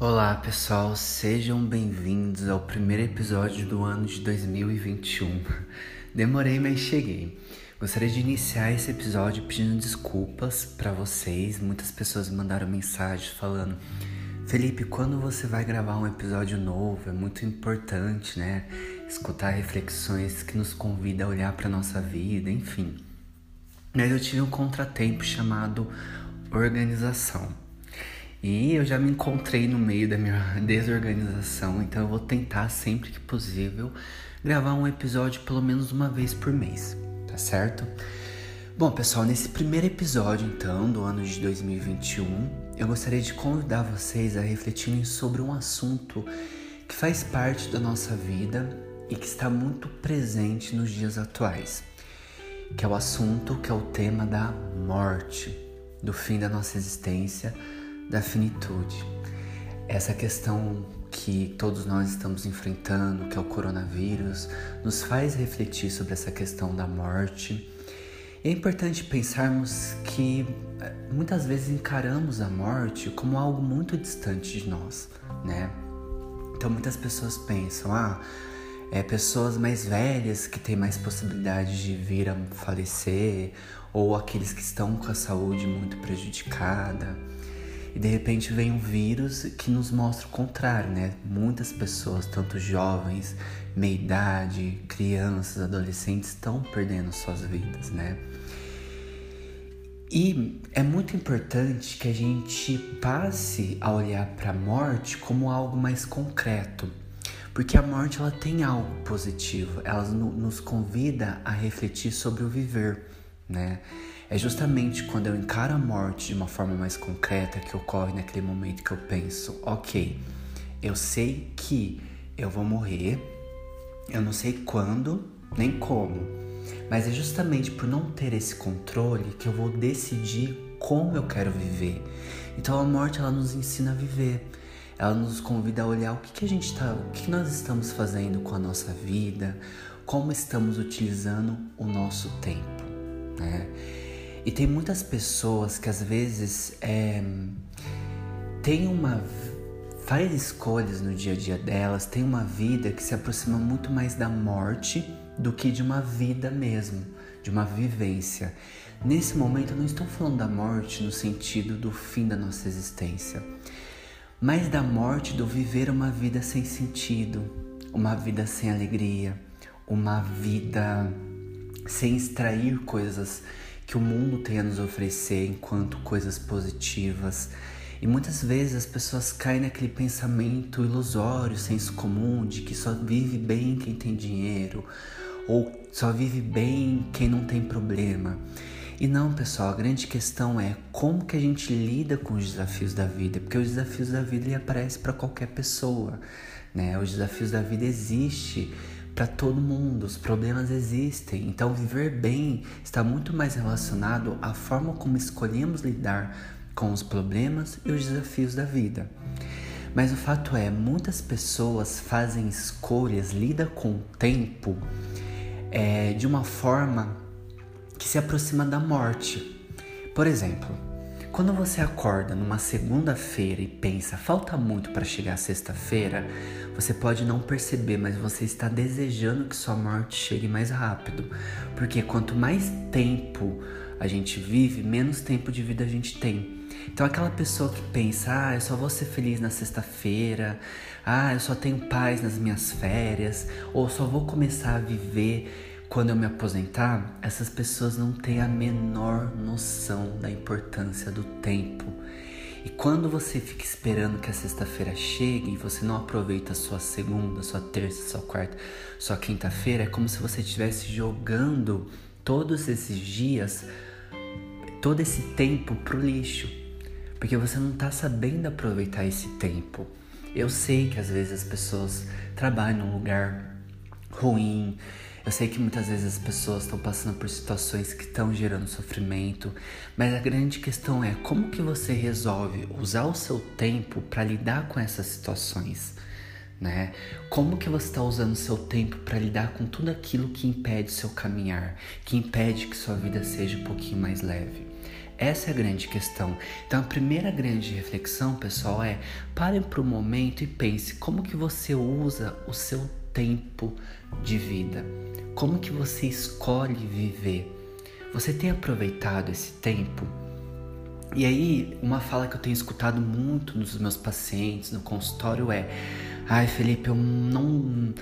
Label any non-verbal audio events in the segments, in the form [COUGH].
Olá pessoal, sejam bem-vindos ao primeiro episódio do ano de 2021. [LAUGHS] Demorei, mas cheguei. Gostaria de iniciar esse episódio pedindo desculpas para vocês. Muitas pessoas mandaram mensagens falando: Felipe, quando você vai gravar um episódio novo? É muito importante, né? Escutar reflexões que nos convidam a olhar para nossa vida, enfim. Mas eu tive um contratempo chamado organização. E eu já me encontrei no meio da minha [LAUGHS] desorganização, então eu vou tentar sempre que possível gravar um episódio pelo menos uma vez por mês tá certo? Bom, pessoal, nesse primeiro episódio, então, do ano de 2021, eu gostaria de convidar vocês a refletirem sobre um assunto que faz parte da nossa vida e que está muito presente nos dias atuais, que é o assunto, que é o tema da morte, do fim da nossa existência, da finitude. Essa questão que todos nós estamos enfrentando, que é o coronavírus, nos faz refletir sobre essa questão da morte. É importante pensarmos que eh, muitas vezes encaramos a morte como algo muito distante de nós, né? Então muitas pessoas pensam, ah, é pessoas mais velhas que têm mais possibilidade de vir a falecer, ou aqueles que estão com a saúde muito prejudicada. E de repente vem um vírus que nos mostra o contrário, né? Muitas pessoas, tanto jovens, meia idade, crianças, adolescentes, estão perdendo suas vidas, né? E é muito importante que a gente passe a olhar para a morte como algo mais concreto, porque a morte ela tem algo positivo, ela nos convida a refletir sobre o viver, né? É justamente quando eu encaro a morte de uma forma mais concreta que ocorre naquele momento que eu penso, ok, eu sei que eu vou morrer, eu não sei quando nem como, mas é justamente por não ter esse controle que eu vou decidir como eu quero viver. Então a morte ela nos ensina a viver. Ela nos convida a olhar o que, que a gente está, o que, que nós estamos fazendo com a nossa vida, como estamos utilizando o nosso tempo, né? E tem muitas pessoas que às vezes é, têm uma faz escolhas no dia a dia delas, tem uma vida que se aproxima muito mais da morte do que de uma vida mesmo, de uma vivência. Nesse momento eu não estou falando da morte no sentido do fim da nossa existência, mas da morte do viver uma vida sem sentido, uma vida sem alegria, uma vida sem extrair coisas que o mundo tem a nos oferecer enquanto coisas positivas. E muitas vezes as pessoas caem naquele pensamento ilusório, senso comum, de que só vive bem quem tem dinheiro, ou só vive bem quem não tem problema. E não, pessoal, a grande questão é como que a gente lida com os desafios da vida, porque os desafios da vida aparecem para qualquer pessoa, né? Os desafios da vida existem para todo mundo, os problemas existem. Então, viver bem está muito mais relacionado à forma como escolhemos lidar com os problemas e os desafios da vida. Mas o fato é, muitas pessoas fazem escolhas, lidam com o tempo é, de uma forma que se aproxima da morte. Por exemplo, quando você acorda numa segunda-feira e pensa, falta muito para chegar sexta-feira, você pode não perceber, mas você está desejando que sua morte chegue mais rápido. Porque quanto mais tempo a gente vive, menos tempo de vida a gente tem. Então, aquela pessoa que pensa, ah, eu só vou ser feliz na sexta-feira, ah, eu só tenho paz nas minhas férias, ou só vou começar a viver quando eu me aposentar, essas pessoas não têm a menor noção da importância do tempo. E quando você fica esperando que a sexta-feira chegue e você não aproveita a sua segunda, sua terça, sua quarta, sua quinta-feira, é como se você estivesse jogando todos esses dias, todo esse tempo pro lixo. Porque você não tá sabendo aproveitar esse tempo. Eu sei que às vezes as pessoas trabalham num lugar ruim, eu sei que muitas vezes as pessoas estão passando por situações que estão gerando sofrimento, mas a grande questão é como que você resolve usar o seu tempo para lidar com essas situações, né? Como que você está usando o seu tempo para lidar com tudo aquilo que impede seu caminhar, que impede que sua vida seja um pouquinho mais leve? Essa é a grande questão. Então a primeira grande reflexão, pessoal, é pare para o momento e pense como que você usa o seu tempo de vida. Como que você escolhe viver? Você tem aproveitado esse tempo? E aí, uma fala que eu tenho escutado muito nos meus pacientes no consultório é: "Ai, Felipe, eu não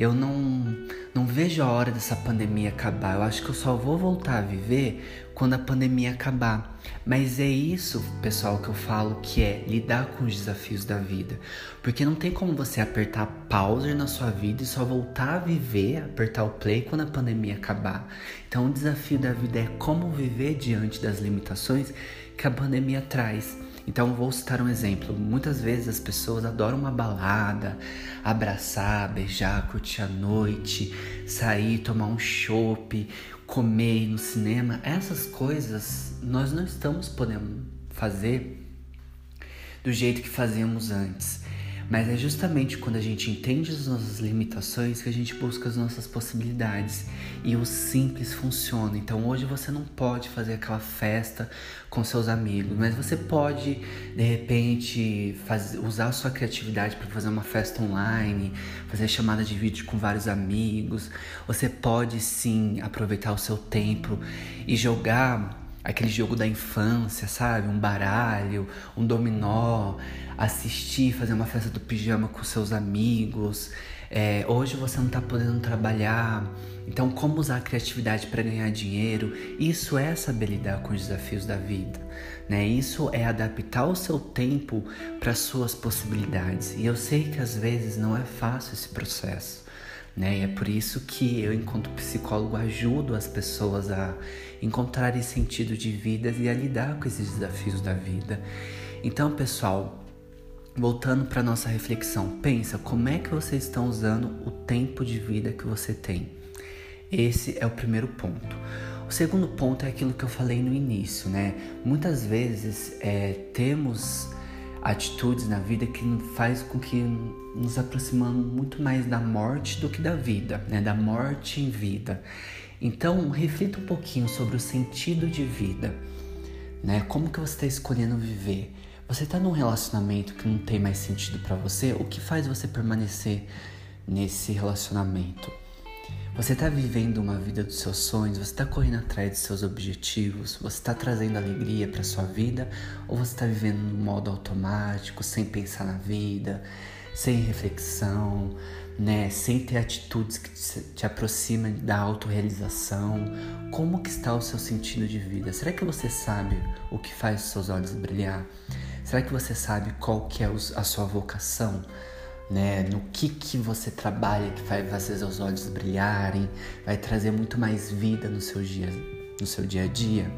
eu não, não vejo a hora dessa pandemia acabar. Eu acho que eu só vou voltar a viver quando a pandemia acabar. Mas é isso, pessoal, que eu falo que é lidar com os desafios da vida. Porque não tem como você apertar pause na sua vida e só voltar a viver, apertar o play quando a pandemia acabar. Então, o desafio da vida é como viver diante das limitações que a pandemia traz. Então vou citar um exemplo. Muitas vezes as pessoas adoram uma balada, abraçar, beijar, curtir a noite, sair, tomar um chopp, comer no cinema. Essas coisas nós não estamos podendo fazer do jeito que fazíamos antes. Mas é justamente quando a gente entende as nossas limitações que a gente busca as nossas possibilidades. E o simples funciona. Então hoje você não pode fazer aquela festa com seus amigos, mas você pode de repente usar a sua criatividade para fazer uma festa online, fazer chamada de vídeo com vários amigos. Você pode sim aproveitar o seu tempo e jogar aquele jogo da infância, sabe? Um baralho, um dominó, assistir, fazer uma festa do pijama com seus amigos. É, hoje você não está podendo trabalhar, então como usar a criatividade para ganhar dinheiro? Isso é saber lidar com os desafios da vida, né? Isso é adaptar o seu tempo para suas possibilidades. E eu sei que às vezes não é fácil esse processo. Né? E é por isso que eu, enquanto psicólogo, ajudo as pessoas a encontrarem sentido de vida e a lidar com esses desafios da vida. Então, pessoal, voltando para nossa reflexão, pensa como é que vocês estão usando o tempo de vida que você tem. Esse é o primeiro ponto. O segundo ponto é aquilo que eu falei no início, né? Muitas vezes é, temos atitudes na vida que faz com que nos aproximamos muito mais da morte do que da vida, né? Da morte em vida. Então, reflita um pouquinho sobre o sentido de vida, né? Como que você está escolhendo viver? Você está num relacionamento que não tem mais sentido para você? O que faz você permanecer nesse relacionamento? Você está vivendo uma vida dos seus sonhos? Você está correndo atrás dos seus objetivos? Você está trazendo alegria para sua vida? Ou você está vivendo no modo automático, sem pensar na vida, sem reflexão, né? Sem ter atitudes que te aproximam da autorrealização? Como que está o seu sentido de vida? Será que você sabe o que faz os seus olhos brilhar? Será que você sabe qual que é a sua vocação? Né? No que que você trabalha que vai fazer seus olhos brilharem, vai trazer muito mais vida no seu dia, no seu dia a dia.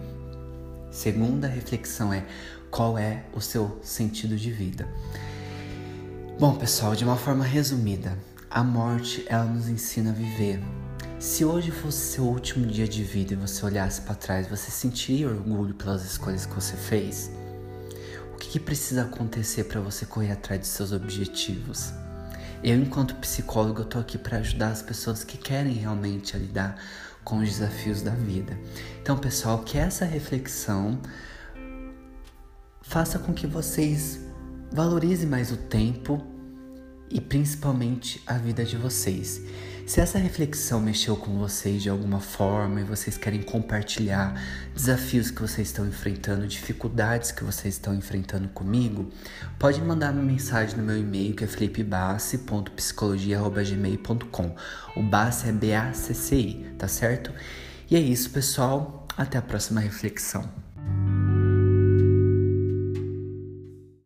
Segunda reflexão é qual é o seu sentido de vida. Bom, pessoal, de uma forma resumida, a morte ela nos ensina a viver. Se hoje fosse seu último dia de vida e você olhasse para trás, você sentiria orgulho pelas escolhas que você fez? Que, precisa acontecer para você correr atrás de seus objetivos? Eu, enquanto psicólogo, tô aqui para ajudar as pessoas que querem realmente lidar com os desafios da vida. Então, pessoal, que essa reflexão faça com que vocês valorizem mais o tempo e principalmente a vida de vocês. Se essa reflexão mexeu com vocês de alguma forma e vocês querem compartilhar desafios que vocês estão enfrentando, dificuldades que vocês estão enfrentando comigo, pode mandar uma mensagem no meu e-mail que é felipebasse.psicologia.gmail.com. O Bassi é B-A-C-C-I, tá certo? E é isso, pessoal. Até a próxima reflexão.